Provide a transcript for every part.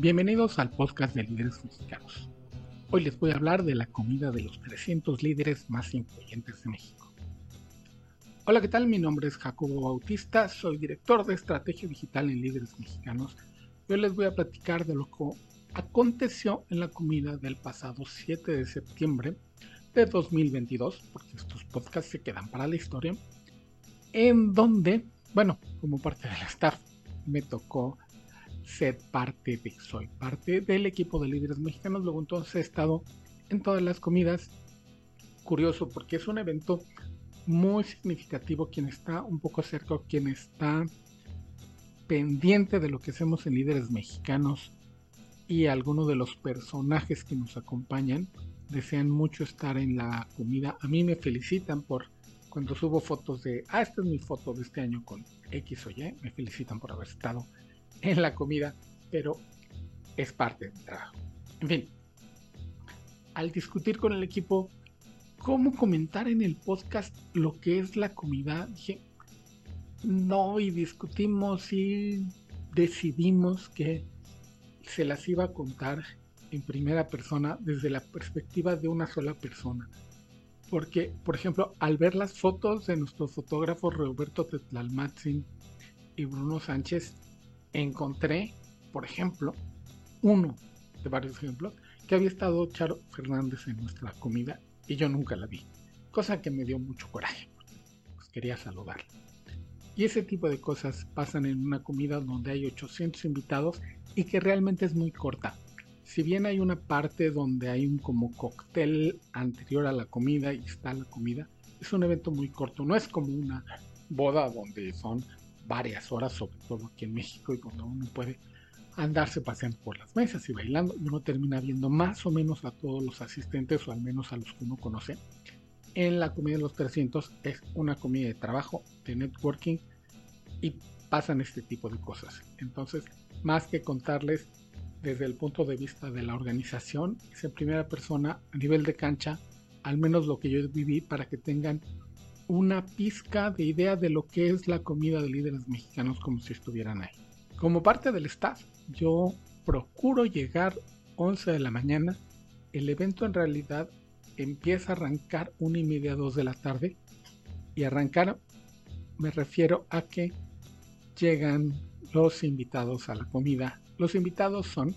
Bienvenidos al podcast de líderes mexicanos. Hoy les voy a hablar de la comida de los 300 líderes más influyentes de México. Hola, ¿qué tal? Mi nombre es Jacobo Bautista, soy director de estrategia digital en líderes mexicanos. Hoy les voy a platicar de lo que aconteció en la comida del pasado 7 de septiembre de 2022, porque estos podcasts se quedan para la historia, en donde, bueno, como parte del staff, me tocó ser parte de, soy parte del equipo de líderes mexicanos, luego entonces he estado en todas las comidas, curioso porque es un evento muy significativo, quien está un poco cerca, quien está pendiente de lo que hacemos en líderes mexicanos y algunos de los personajes que nos acompañan desean mucho estar en la comida. A mí me felicitan por cuando subo fotos de, ah, esta es mi foto de este año con X o Y, me felicitan por haber estado en la comida, pero es parte del trabajo. En fin, al discutir con el equipo cómo comentar en el podcast lo que es la comida, dije, no, y discutimos y decidimos que se las iba a contar en primera persona desde la perspectiva de una sola persona. Porque, por ejemplo, al ver las fotos de nuestros fotógrafos Roberto Tetlalmatzin y Bruno Sánchez, encontré, por ejemplo, uno de varios ejemplos, que había estado Charo Fernández en nuestra comida y yo nunca la vi. Cosa que me dio mucho coraje. Pues quería saludarla. Y ese tipo de cosas pasan en una comida donde hay 800 invitados y que realmente es muy corta. Si bien hay una parte donde hay un como cóctel anterior a la comida y está la comida, es un evento muy corto. No es como una boda donde son varias horas, sobre todo aquí en México, y cuando uno puede andarse paseando por las mesas y bailando, y uno termina viendo más o menos a todos los asistentes, o al menos a los que uno conoce. En la comida de los 300 es una comida de trabajo, de networking, y pasan este tipo de cosas. Entonces, más que contarles desde el punto de vista de la organización, es en primera persona, a nivel de cancha, al menos lo que yo viví, para que tengan una pizca de idea de lo que es la comida de líderes mexicanos como si estuvieran ahí. Como parte del staff, yo procuro llegar 11 de la mañana. El evento en realidad empieza a arrancar una y media, dos de la tarde. Y arrancar me refiero a que llegan los invitados a la comida. Los invitados son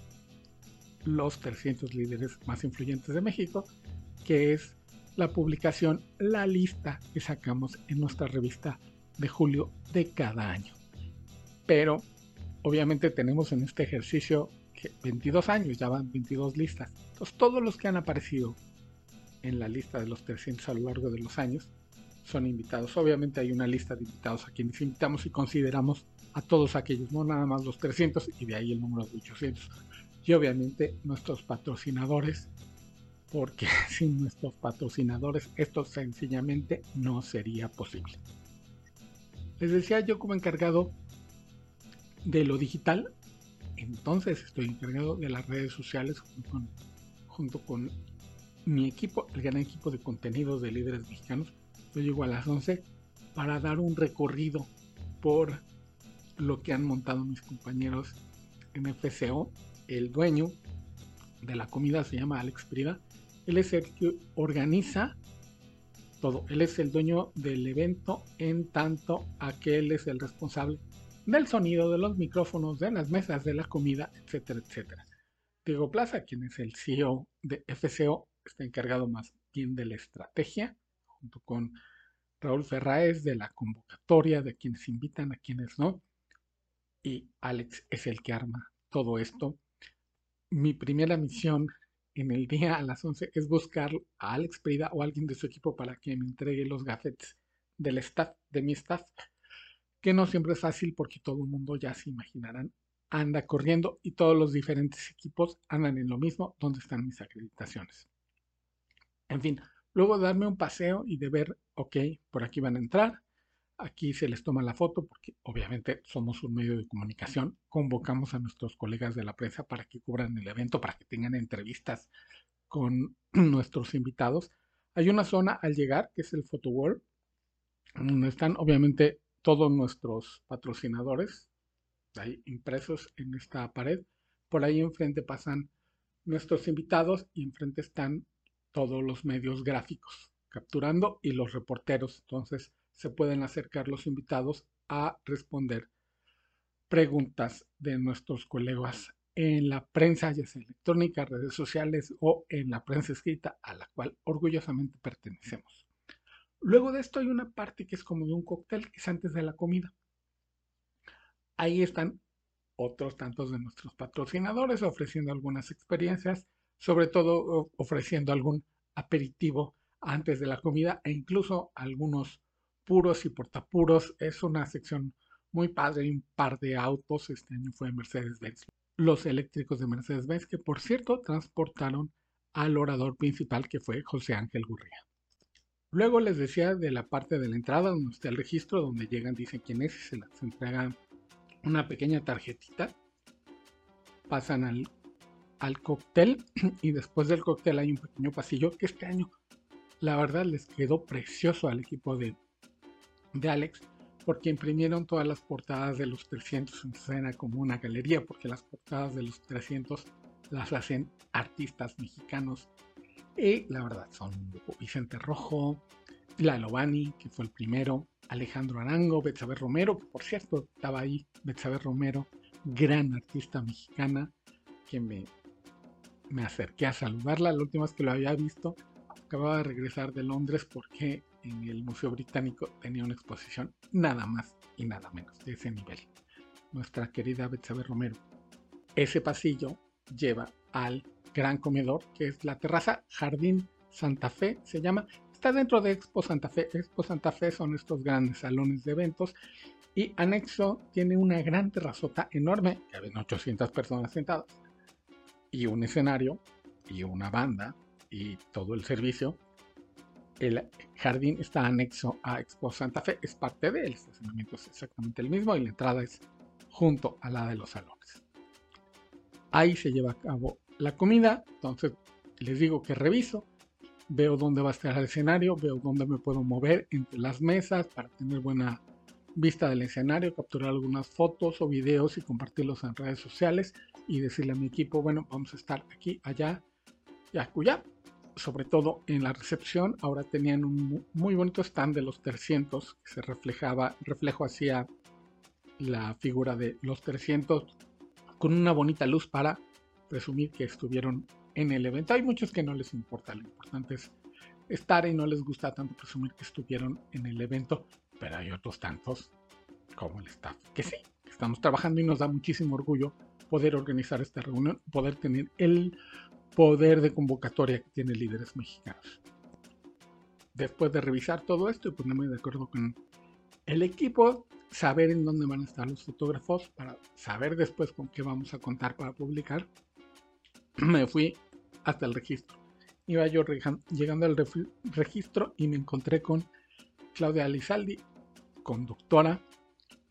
los 300 líderes más influyentes de México, que es la publicación, la lista que sacamos en nuestra revista de julio de cada año. Pero obviamente tenemos en este ejercicio 22 años, ya van 22 listas. Todos los que han aparecido en la lista de los 300 a lo largo de los años son invitados. Obviamente hay una lista de invitados a quienes invitamos y consideramos a todos aquellos, no nada más los 300 y de ahí el número de 800. Y obviamente nuestros patrocinadores porque sin nuestros patrocinadores esto sencillamente no sería posible. Les decía yo como encargado de lo digital, entonces estoy encargado de las redes sociales junto con, mi equipo, el gran equipo de contenidos de líderes mexicanos. Yo llego a las 11 para dar un recorrido por lo que han montado mis compañeros en FCO. El dueño de la comida se llama Alex Prida él es el que organiza todo. Él es el dueño del evento en tanto a que él es el responsable del sonido, de los micrófonos, de las mesas, de la comida, etcétera, etcétera. Diego Plaza, quien es el CEO de FCO, está encargado más bien de la estrategia, junto con Raúl Ferraez de la convocatoria, de quienes invitan, a quienes no. Y Alex es el que arma todo esto. Mi primera misión en el día a las 11 es buscar a Alex Prida o alguien de su equipo para que me entregue los gadgets del staff, de mi staff, que no siempre es fácil porque todo el mundo ya se imaginarán anda corriendo y todos los diferentes equipos andan en lo mismo donde están mis acreditaciones. En fin, luego darme un paseo y de ver, ok, por aquí van a entrar, Aquí se les toma la foto porque obviamente somos un medio de comunicación. Convocamos a nuestros colegas de la prensa para que cubran el evento, para que tengan entrevistas con nuestros invitados. Hay una zona al llegar que es el photo donde están obviamente todos nuestros patrocinadores ahí impresos en esta pared por ahí enfrente pasan nuestros invitados y enfrente están todos los medios gráficos capturando y los reporteros. Entonces se pueden acercar los invitados a responder preguntas de nuestros colegas en la prensa, ya sea electrónica, redes sociales o en la prensa escrita, a la cual orgullosamente pertenecemos. Luego de esto hay una parte que es como de un cóctel, que es antes de la comida. Ahí están otros tantos de nuestros patrocinadores ofreciendo algunas experiencias, sobre todo ofreciendo algún aperitivo antes de la comida e incluso algunos puros y portapuros. Es una sección muy padre, un par de autos. Este año fue Mercedes-Benz. Los eléctricos de Mercedes-Benz, que por cierto transportaron al orador principal que fue José Ángel Gurría. Luego les decía de la parte de la entrada donde está el registro, donde llegan, dicen quién es y se les entrega una pequeña tarjetita. Pasan al, al cóctel y después del cóctel hay un pequeño pasillo que este año la verdad les quedó precioso al equipo de, de Alex porque imprimieron todas las portadas de los 300 en escena como una galería, porque las portadas de los 300 las hacen artistas mexicanos. Y la verdad son Vicente Rojo, Lalo Bani, que fue el primero, Alejandro Arango, Betsabe Romero, que por cierto estaba ahí, Betsabe Romero, gran artista mexicana, que me, me acerqué a saludarla la última vez que lo había visto acababa de regresar de Londres porque en el Museo Británico tenía una exposición nada más y nada menos de ese nivel. Nuestra querida Betsabe Romero. Ese pasillo lleva al gran comedor, que es la terraza Jardín Santa Fe, se llama. Está dentro de Expo Santa Fe. Expo Santa Fe son estos grandes salones de eventos. Y anexo tiene una gran terrazota enorme, que habían 800 personas sentadas. Y un escenario y una banda y todo el servicio. El jardín está anexo a Expo Santa Fe, es parte de él, el estacionamiento es exactamente el mismo y la entrada es junto a la de los salones. Ahí se lleva a cabo la comida, entonces les digo que reviso, veo dónde va a estar el escenario, veo dónde me puedo mover entre las mesas para tener buena vista del escenario, capturar algunas fotos o videos y compartirlos en redes sociales y decirle a mi equipo, bueno, vamos a estar aquí, allá y acullá sobre todo en la recepción, ahora tenían un muy bonito stand de los 300 que se reflejaba, reflejo hacia la figura de los 300 con una bonita luz para presumir que estuvieron en el evento. Hay muchos que no les importa, lo importante es estar y no les gusta tanto presumir que estuvieron en el evento, pero hay otros tantos como el staff que sí, estamos trabajando y nos da muchísimo orgullo poder organizar esta reunión, poder tener el poder de convocatoria que tiene líderes mexicanos. Después de revisar todo esto y ponerme de acuerdo con el equipo, saber en dónde van a estar los fotógrafos, para saber después con qué vamos a contar para publicar, me fui hasta el registro. Iba yo llegando al registro y me encontré con Claudia Alizaldi, conductora.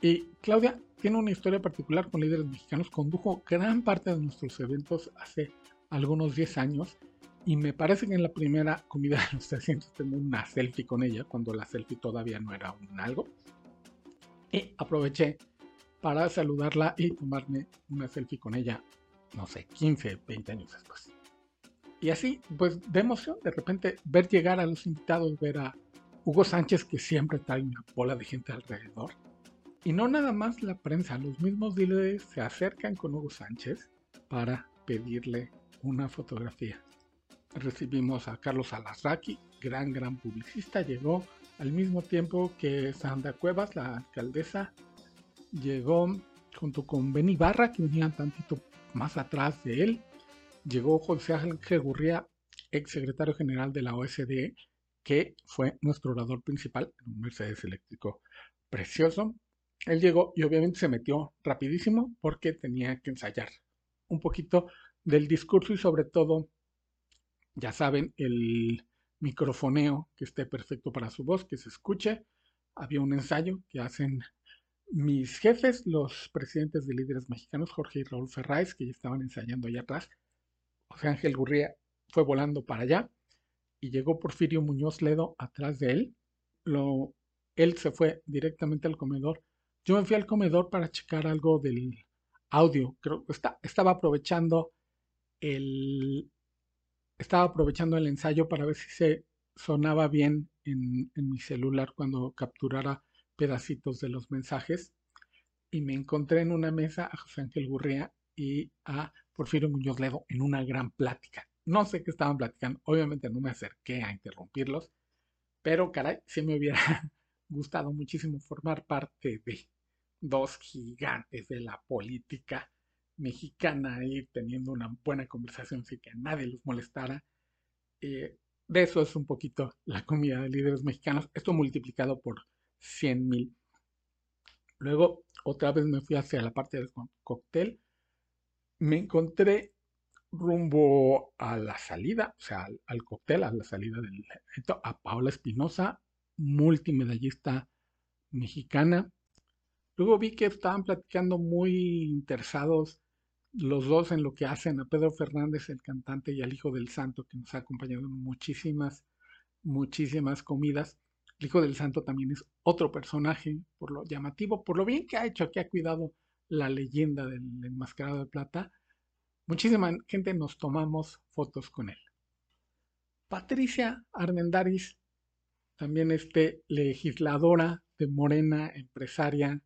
Y Claudia tiene una historia particular con líderes mexicanos. Condujo gran parte de nuestros eventos hace algunos 10 años y me parece que en la primera comida de los 300 tengo una selfie con ella, cuando la selfie todavía no era un algo. Y aproveché para saludarla y tomarme una selfie con ella, no sé, 15, 20 años después. Y así, pues de emoción, de repente ver llegar a los invitados, ver a Hugo Sánchez, que siempre trae una bola de gente alrededor. Y no nada más la prensa, los mismos líderes se acercan con Hugo Sánchez para pedirle una fotografía. Recibimos a Carlos Alasraqui, gran, gran publicista, llegó al mismo tiempo que Sandra Cuevas, la alcaldesa, llegó junto con Beni Barra, que venía tantito más atrás de él, llegó José Ángel Gurría, ex secretario general de la OSDE, que fue nuestro orador principal en un Mercedes eléctrico precioso. Él llegó y obviamente se metió rapidísimo porque tenía que ensayar un poquito del discurso y sobre todo, ya saben, el microfoneo que esté perfecto para su voz, que se escuche. Había un ensayo que hacen mis jefes, los presidentes de líderes mexicanos, Jorge y Raúl Ferráez, que ya estaban ensayando allá atrás. José Ángel Gurría fue volando para allá y llegó Porfirio Muñoz Ledo atrás de él. Lo, él se fue directamente al comedor. Yo me fui al comedor para checar algo del audio. Creo que estaba aprovechando el estaba aprovechando el ensayo para ver si se sonaba bien en, en mi celular cuando capturara pedacitos de los mensajes y me encontré en una mesa a José Ángel Gurría y a Porfirio Muñoz Ledo en una gran plática. No sé qué estaban platicando, obviamente no me acerqué a interrumpirlos, pero caray, sí me hubiera gustado muchísimo formar parte de dos gigantes de la política mexicana y teniendo una buena conversación sin que nadie los molestara. Eh, de eso es un poquito la comida de líderes mexicanos, esto multiplicado por 100 mil. Luego, otra vez me fui hacia la parte del cóctel. Me encontré rumbo a la salida, o sea, al, cóctel, a la salida del evento, a Paula Espinosa, multimedallista mexicana. Luego vi que estaban platicando muy interesados los dos en lo que hacen a Pedro Fernández, el cantante, y al Hijo del Santo, que nos ha acompañado en muchísimas, muchísimas comidas. El Hijo del Santo también es otro personaje, por lo llamativo, por lo bien que ha hecho, que ha cuidado la leyenda del enmascarado de plata. Muchísima gente nos tomamos fotos con él. Patricia Armendaris, también este legisladora de Morena, empresaria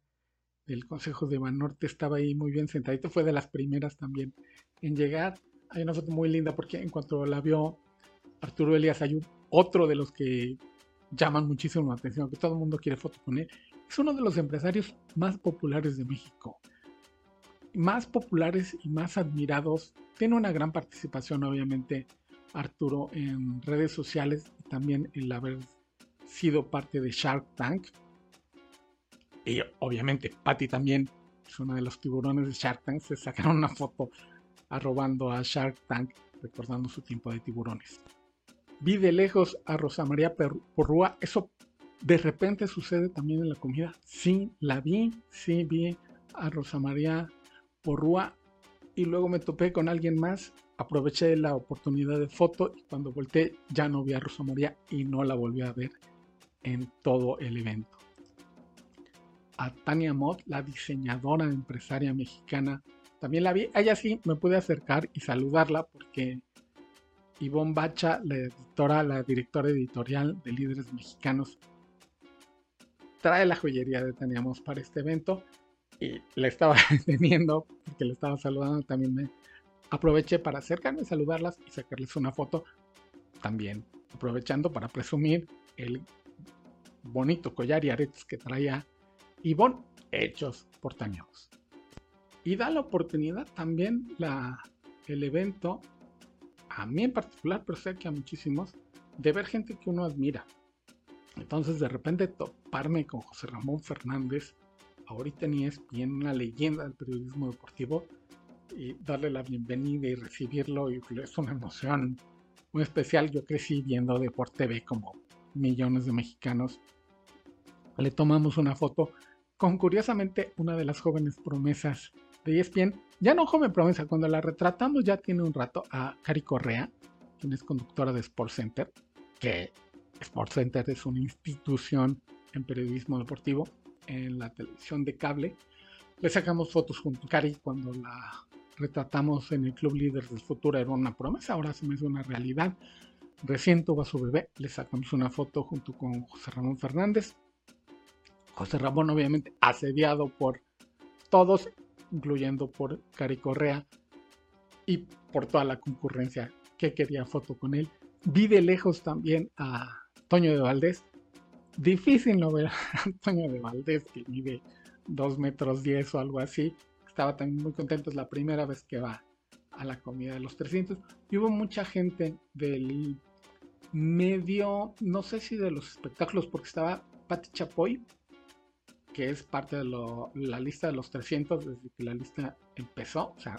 del Consejo de Banorte, estaba ahí muy bien sentadito. Fue de las primeras también en llegar. Hay una foto muy linda porque en cuanto la vio Arturo Elias Ayub, otro de los que llaman muchísimo la atención, que todo el mundo quiere foto con él. Es uno de los empresarios más populares de México. Más populares y más admirados. Tiene una gran participación, obviamente, Arturo, en redes sociales y también el haber sido parte de Shark Tank. Y obviamente, Patty también es uno de los tiburones de Shark Tank. Se sacaron una foto arrobando a Shark Tank, recordando su tiempo de tiburones vi de lejos a Rosa María Porrúa. Eso de repente sucede también en la comida. Sí, la vi, sí vi a Rosa María Porrúa y luego me topé con alguien más. Aproveché la oportunidad de foto y cuando volteé ya no vi a Rosa María y no la volví a ver en todo el evento. A Tania Mott, la diseñadora empresaria mexicana, también la vi. Ella sí me pude acercar y saludarla porque Ivonne Bacha, la editora, la directora editorial de Líderes Mexicanos, trae la joyería de Teníamos para este evento y le estaba teniendo, porque le estaba saludando, también me aproveché para acercarme, saludarlas y sacarles una foto, también aprovechando para presumir el bonito collar y aretes que traía Ivonne hechos por Taneamos. Y da la oportunidad también la, el evento a mí en particular, pero sé que a muchísimos, de ver gente que uno admira. Entonces de repente toparme con José Ramón Fernández, ahorita ni es bien una leyenda del periodismo deportivo, y darle la bienvenida y recibirlo, y es una emoción muy especial. Yo crecí viendo Deporte TV como millones de mexicanos. Le tomamos una foto con curiosamente una de las jóvenes promesas de ESPN, ya no joven promesa, cuando la retratamos ya tiene un rato a Cari Correa, quien es conductora de Sports Center, que Sports Center es una institución en periodismo deportivo en la televisión de cable. Le sacamos fotos junto a Cari cuando la retratamos en el Club Líderes del Futuro, era una promesa, ahora se me hace una realidad. Recién tuvo a su bebé, le sacamos una foto junto con José Ramón Fernández. José Ramón obviamente asediado por todos incluyendo por Cari Correa y por toda la concurrencia que quería foto con él. Vi de lejos también a Toño de Valdés. Difícil no ver a Toño de Valdés, que mide 2 metros 10 o algo así. Estaba también muy contento, es la primera vez que va a la comida de los 300. Y hubo mucha gente del medio, no sé si de los espectáculos, porque estaba Patti Chapoy, que es parte de la lista de los 300 desde que la lista empezó. O sea,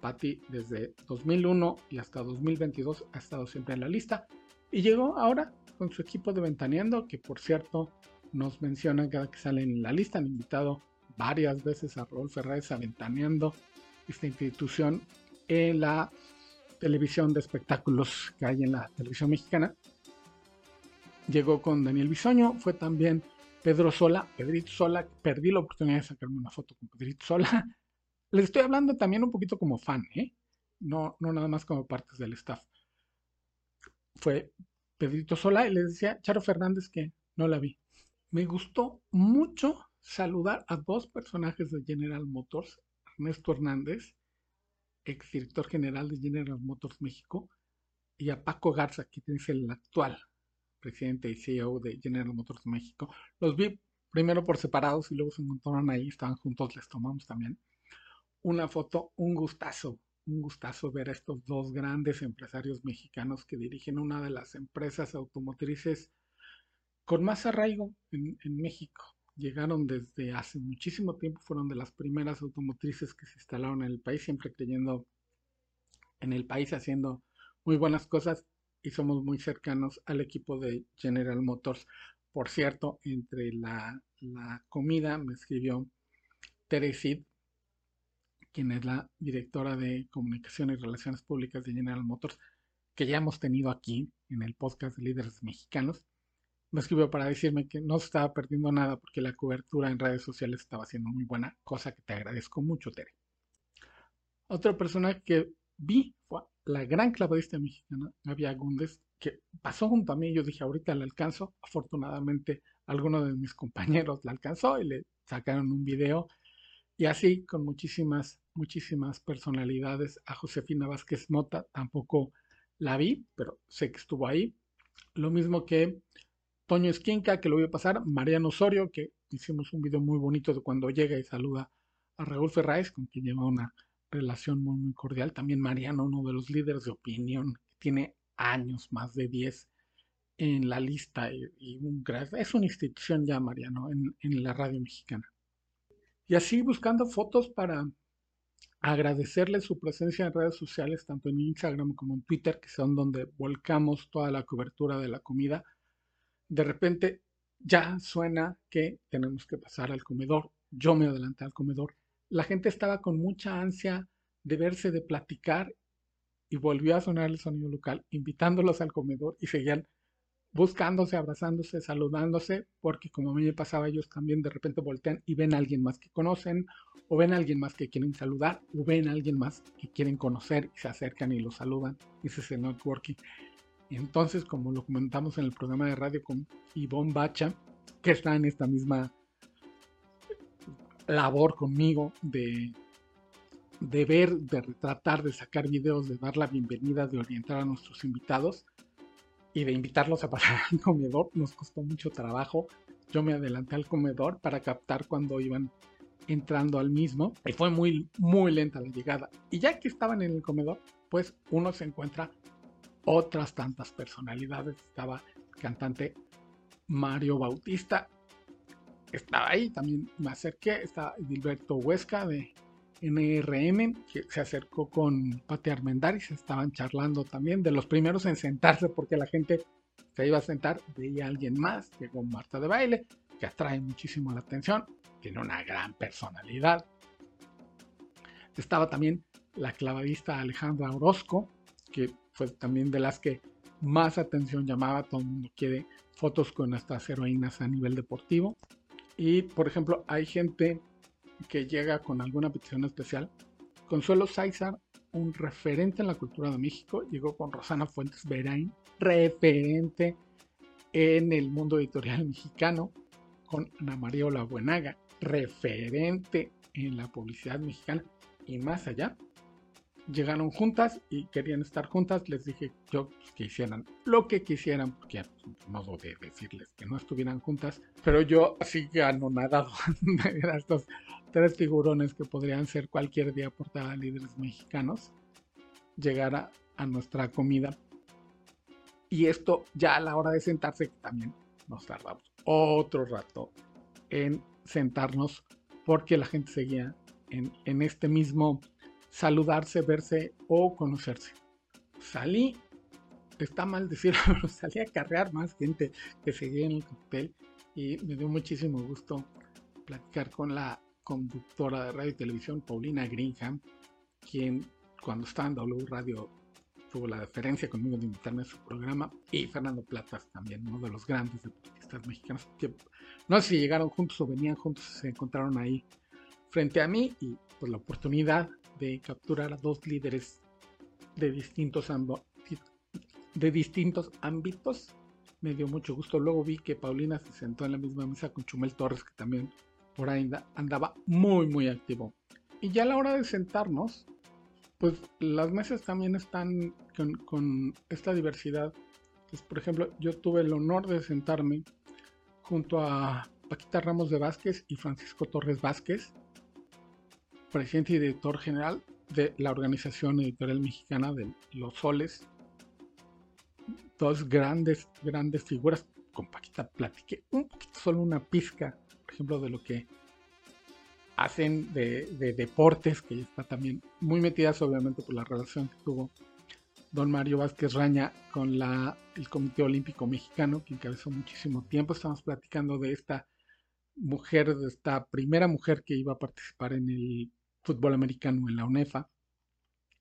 Patty desde 2001 y hasta 2022 ha estado siempre en la lista. Y llegó ahora con su equipo de Ventaneando, que por cierto nos mencionan cada que sale en la lista. Han invitado varias veces a Raúl Ferraz a Ventaneando, esta institución en la televisión de espectáculos que hay en la televisión mexicana. Llegó con Daniel Bisoño, fue también Pedro Sola, Pedrito Sola, perdí la oportunidad de sacarme una foto con Pedrito Sola. Les estoy hablando también un poquito como fan, ¿eh? No, no nada más como partes del staff. Fue Pedrito Sola y les decía, Charo Fernández, que no la vi. Me gustó mucho saludar a dos personajes de General Motors, Ernesto Hernández, exdirector general de General Motors México, y a Paco Garza, que es el actual presidente y CEO de General Motors México. Los vi primero por separados y luego se encontraron ahí, estaban juntos, les tomamos también una foto, un gustazo, un gustazo ver a estos dos grandes empresarios mexicanos que dirigen una de las empresas automotrices con más arraigo en, en México. Llegaron desde hace muchísimo tiempo, fueron de las primeras automotrices que se instalaron en el país, siempre creyendo en el país, haciendo muy buenas cosas y somos muy cercanos al equipo de General Motors. Por cierto, entre la, comida me escribió Teresid, quien es la directora de Comunicación y Relaciones Públicas de General Motors, que ya hemos tenido aquí en el podcast de líderes mexicanos. Me escribió para decirme que no estaba perdiendo nada porque la cobertura en redes sociales estaba siendo muy buena, cosa que te agradezco mucho, Tere. Otra persona que vi fue la gran clavadista mexicana, Gaby Agúndez, que pasó junto a mí. Yo dije, ahorita la alcanzo. Afortunadamente, alguno de mis compañeros la alcanzó y le sacaron un video. Y así, con muchísimas, muchísimas personalidades. A Josefina Vázquez Mota tampoco la vi, pero sé que estuvo ahí. Lo mismo que Toño Esquinca, que lo voy a pasar. Mariano Osorio, que hicimos un video muy bonito de cuando llega y saluda a Raúl Ferráez, con quien lleva una relación muy, cordial. También Mariano, uno de los líderes de opinión, tiene años, más de 10 en la lista y, un, es una institución ya, Mariano, en, en la radio mexicana. Y así buscando fotos para agradecerle su presencia en redes sociales, tanto en Instagram como en Twitter, que son donde volcamos toda la cobertura de la comida. De repente ya suena que tenemos que pasar al comedor. Yo me adelanté al comedor la gente estaba con mucha ansia de verse, de platicar, y volvió a sonar el sonido local, invitándolos al comedor y seguían buscándose, abrazándose, saludándose, porque como a mí me pasaba, ellos también de repente voltean y ven a alguien más que conocen, o ven a alguien más que quieren saludar, o ven a alguien más que quieren conocer y se acercan y lo saludan. Ese es el networking. Entonces, como lo comentamos en el programa de radio con Ivonne Bacha, que está en esta misma labor conmigo de, de ver, de retratar, de sacar videos, de dar la bienvenida, de orientar a nuestros invitados y de invitarlos a pasar al comedor. Nos costó mucho trabajo. Yo me adelanté al comedor para captar cuando iban entrando al mismo y fue muy, muy lenta la llegada. Y ya que estaban en el comedor, pues uno se encuentra otras tantas personalidades. Estaba el cantante Mario Bautista, estaba ahí, también me acerqué, está Gilberto Huesca de NRM, que se acercó con Pati Armendáriz, estaban charlando también, de los primeros en sentarse porque la gente se iba a sentar, veía a alguien más, llegó Marta de Baile, que atrae muchísimo la atención, tiene una gran personalidad. Estaba también la clavadista Alejandra Orozco, que fue también de las que más atención llamaba, todo el mundo quiere fotos con nuestras heroínas a nivel deportivo. Y, por ejemplo, hay gente que llega con alguna petición especial. Consuelo Sáizar, un referente en la cultura de México, llegó con Rosana Fuentes Berain, referente en el mundo editorial mexicano, con Ana María Buenaga, referente en la publicidad mexicana y más allá llegaron juntas y querían estar juntas. Les dije yo pues, que hicieran lo que quisieran, porque modo de decirles que no estuvieran juntas. Pero yo así anonadado a estos tres figurones que podrían ser cualquier día portada líderes mexicanos, llegar a nuestra comida. Y esto ya a la hora de sentarse también nos tardamos otro rato en sentarnos porque la gente seguía en, en este mismo saludarse, verse o conocerse. Salí, está mal decirlo, salí a carrear más gente que seguía en el cóctel y me dio muchísimo gusto platicar con la conductora de radio y televisión, Paulina Greenham, quien cuando estaba en W Radio tuvo la deferencia conmigo de invitarme a su programa, y Fernando Platas también, uno de los grandes deportistas mexicanos, que no sé si llegaron juntos o venían juntos, se encontraron ahí frente a mí y pues la oportunidad de capturar a dos líderes de distintos, de distintos ámbitos. Me dio mucho gusto. Luego vi que Paulina se sentó en la misma mesa con Chumel Torres, que también por ahí andaba muy, muy activo. Y ya a la hora de sentarnos, pues las mesas también están con, esta diversidad. Pues, por ejemplo, yo tuve el honor de sentarme junto a Paquita Ramos de Vázquez y Francisco Torres Vázquez, presidente y director general de la Organización Editorial Mexicana de Los Soles. Dos grandes, grandes figuras. Con Paquita platiqué un poquito, solo una pizca, por ejemplo, de lo que hacen de, deportes, que está también muy metida obviamente por la relación que tuvo don Mario Vázquez Raña con la, el Comité Olímpico Mexicano, que encabezó muchísimo tiempo. Estamos platicando de esta mujer, de esta primera mujer que iba a participar en el fútbol americano en la UNEFA,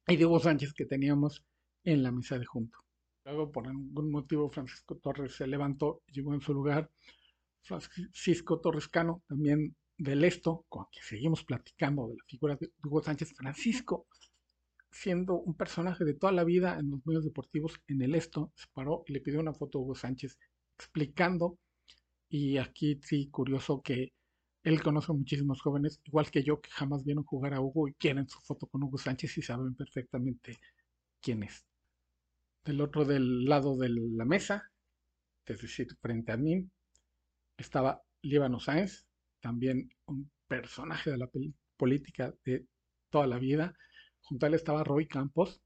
y de Hugo Sánchez que teníamos en la mesa de junto. Luego, por algún motivo, Francisco Torres se levantó, llegó en su lugar. Francisco Torres Cano, también del esto, con que seguimos platicando de la figura de Hugo Sánchez. Francisco, siendo un personaje de toda la vida en los medios deportivos, en el esto, se paró y le pidió una foto a Hugo Sánchez explicando. Y aquí sí, curioso que él conoce a muchísimos jóvenes, igual que yo, que jamás vieron jugar a Hugo y quieren su foto con Hugo Sánchez y saben perfectamente quién es. Del otro del lado de la mesa, es decir, frente a mí, estaba Líbano Sáenz, también un personaje de la política de toda la vida. Junto a él estaba Roy Campos,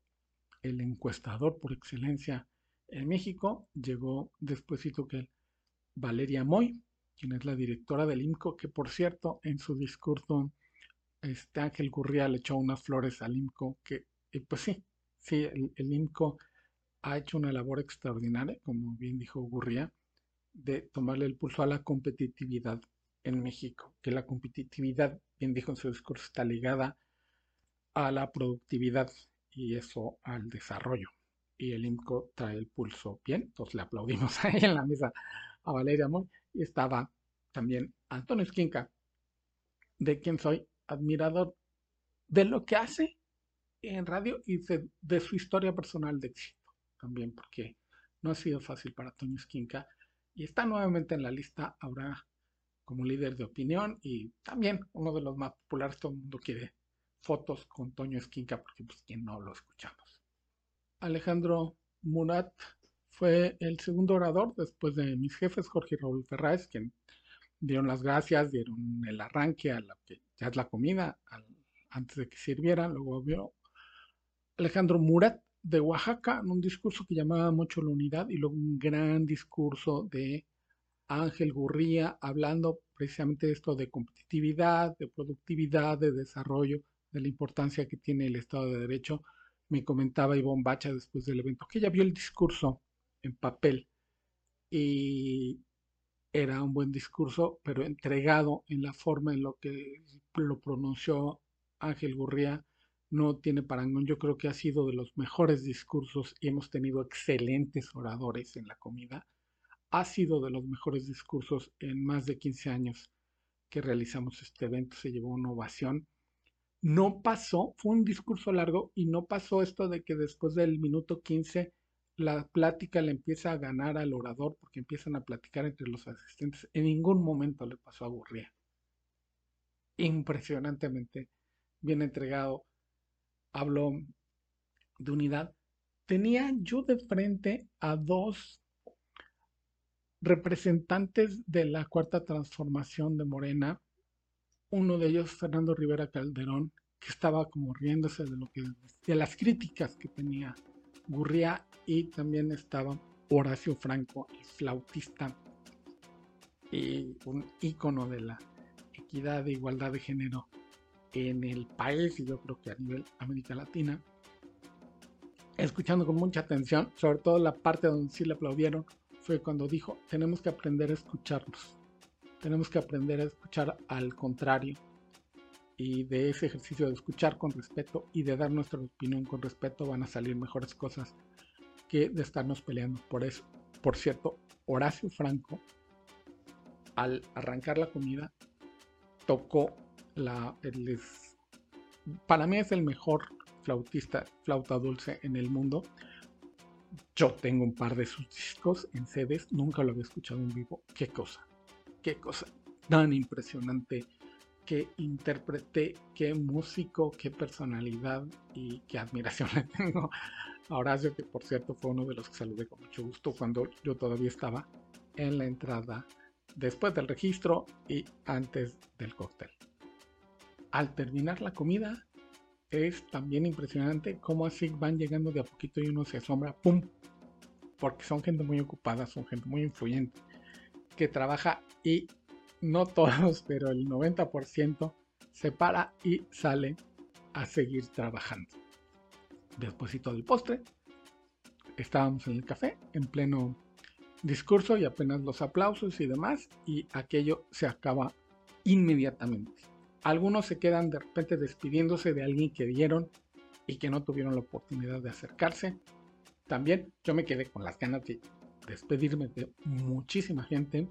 el encuestador por excelencia en México. Llegó despuésito que Valeria Moy, quien es la directora del IMCO, que por cierto, en su discurso, este Ángel Gurría le echó unas flores al IMCO, que pues sí, sí, el, el, IMCO ha hecho una labor extraordinaria, como bien dijo Gurría, de tomarle el pulso a la competitividad en México, que la competitividad, bien dijo en su discurso, está ligada a la productividad y eso al desarrollo. Y el IMCO trae el pulso bien, entonces le aplaudimos ahí en la mesa a Valeria Moy y estaba también Antonio Esquinca, de quien soy admirador de lo que hace en radio y de, su historia personal de éxito también, porque no ha sido fácil para Antonio Esquinca y está nuevamente en la lista ahora como líder de opinión y también uno de los más populares, todo el mundo quiere fotos con Toño Esquinca porque pues quien no lo escuchamos. Alejandro Murat fue el segundo orador después de mis jefes, Jorge y Raúl Ferraz, quien dieron las gracias, dieron el arranque a lo que ya es la comida, antes de que sirvieran. Luego vio Alejandro Murat de Oaxaca en un discurso que llamaba mucho la unidad y luego un gran discurso de Ángel Gurría hablando precisamente de esto de competitividad, de productividad, de desarrollo, de la importancia que tiene el Estado de Derecho. Me comentaba Ivonne Bacha después del evento que ella vio el discurso en papel y era un buen discurso, pero entregado en la forma en lo que lo pronunció Ángel Gurría, no tiene parangón. Yo creo que ha sido de los mejores discursos y hemos tenido excelentes oradores en la comida. Ha sido de los mejores discursos en más de 15 años que realizamos este evento. Se llevó una ovación. No pasó, fue un discurso largo y no pasó esto de que después del minuto 15 la plática le empieza a ganar al orador porque empiezan a platicar entre los asistentes. En ningún momento le pasó a Gurría. Impresionantemente bien entregado. Habló de unidad. Tenía yo de frente a dos representantes de la cuarta transformación de Morena. Uno de ellos, Fernando Rivera Calderón, que estaba como riéndose de lo que de las críticas que tenía Gurría y también estaba Horacio Franco, el flautista y un ícono de la equidad e igualdad de género en el país y yo creo que a nivel América Latina. Escuchando con mucha atención, sobre todo la parte donde sí le aplaudieron, fue cuando dijo, tenemos que aprender a escucharnos, tenemos que aprender a escuchar al contrario, y de ese ejercicio de escuchar con respeto y de dar nuestra opinión con respeto van a salir mejores cosas de estarnos peleando por eso. Por cierto, Horacio Franco, al arrancar la comida, tocó La, para mí es el mejor flautista, flauta dulce en el mundo. Yo tengo un par de sus discos en CDs, nunca lo había escuchado en vivo. Qué cosa, qué cosa tan impresionante, qué intérprete, qué músico, qué personalidad y qué admiración le tengo a Horacio, que por cierto fue uno de los que saludé con mucho gusto cuando yo todavía estaba en la entrada, después del registro y antes del cóctel. Al terminar la comida, es también impresionante cómo así van llegando de a poquito y uno se asombra, ¡pum! Porque son gente muy ocupada, son gente muy influyente, que trabaja y no todos, pero el 90% se para y sale a seguir trabajando. Despuésito del postre, estábamos en el café, en pleno discurso y apenas los aplausos y demás, y aquello se acaba inmediatamente. Algunos se quedan de repente despidiéndose de alguien que dieron y que no tuvieron la oportunidad de acercarse. También yo me quedé con las ganas de despedirme de muchísima gente.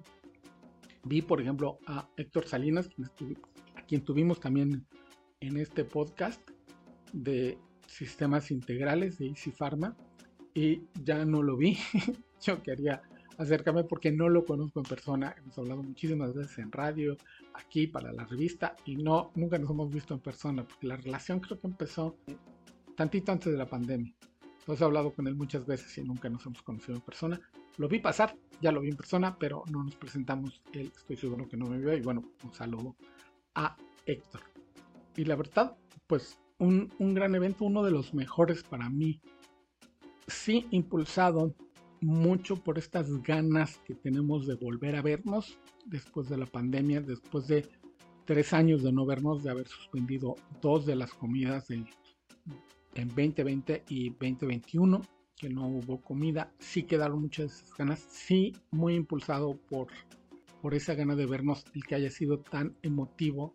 Vi, por ejemplo, a Héctor Salinas, a quien tuvimos también en este podcast de sistemas integrales de Easy Pharma, y ya no lo vi. yo quería acércame porque no lo conozco en persona. Hemos hablado muchísimas veces en radio, aquí para la revista y no, nunca nos hemos visto en persona porque la relación creo que empezó tantito antes de la pandemia. Entonces he hablado con él muchas veces y nunca nos hemos conocido en persona. Lo vi pasar, ya lo vi en persona, pero no nos presentamos. Él estoy seguro que no me vio y bueno, un saludo a Héctor. Y la verdad, pues un, un gran evento, uno de los mejores para mí. Sí, impulsado mucho por estas ganas que tenemos de volver a vernos después de la pandemia, después de tres años de no vernos, de haber suspendido dos de las comidas en 2020 y 2021, que no hubo comida, sí quedaron muchas ganas, sí muy impulsado por, por esa gana de vernos, el que haya sido tan emotivo,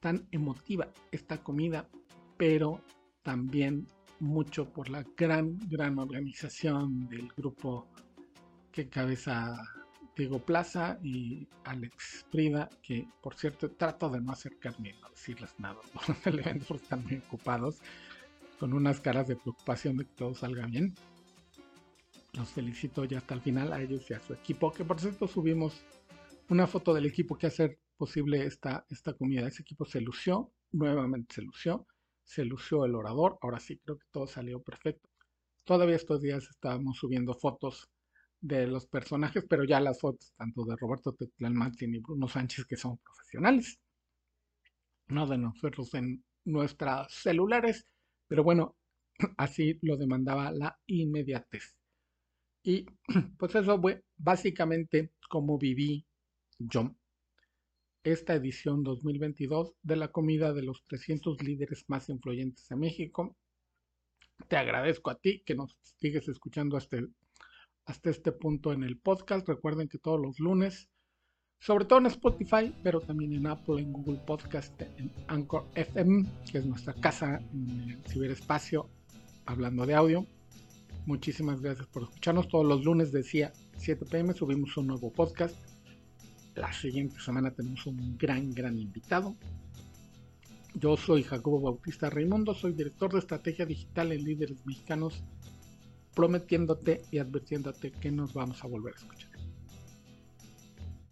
tan emotiva esta comida, pero también mucho por la gran, gran organización del grupo que cabeza Diego Plaza y Alex Prida, que por cierto trato de no acercarme a decirles nada durante el están muy ocupados, con unas caras de preocupación de que todo salga bien. Los felicito ya hasta el final a ellos y a su equipo, que por cierto subimos una foto del equipo que hacer posible esta, esta comida. Ese equipo se lució, nuevamente se lució se lució el orador. Ahora sí, creo que todo salió perfecto. Todavía estos días estábamos subiendo fotos de los personajes, pero ya las fotos tanto de Roberto Tetlán Martín y Bruno Sánchez, que son profesionales, no de nosotros en nuestras celulares, pero bueno, así lo demandaba la inmediatez. Y pues eso fue básicamente como viví yo esta edición 2022 de la comida de los 300 líderes más influyentes de México. Te agradezco a ti que nos sigues escuchando hasta, hasta este punto en el podcast. Recuerden que todos los lunes, sobre todo en Spotify, pero también en Apple, en Google Podcast, en Anchor FM, que es nuestra casa en el ciberespacio, hablando de audio. Muchísimas gracias por escucharnos. Todos los lunes decía 7 pm subimos un nuevo podcast la siguiente semana tenemos un gran, gran invitado. Yo soy Jacobo Bautista Raimundo, soy director de estrategia digital en Líderes Mexicanos, prometiéndote y advirtiéndote que nos vamos a volver a escuchar.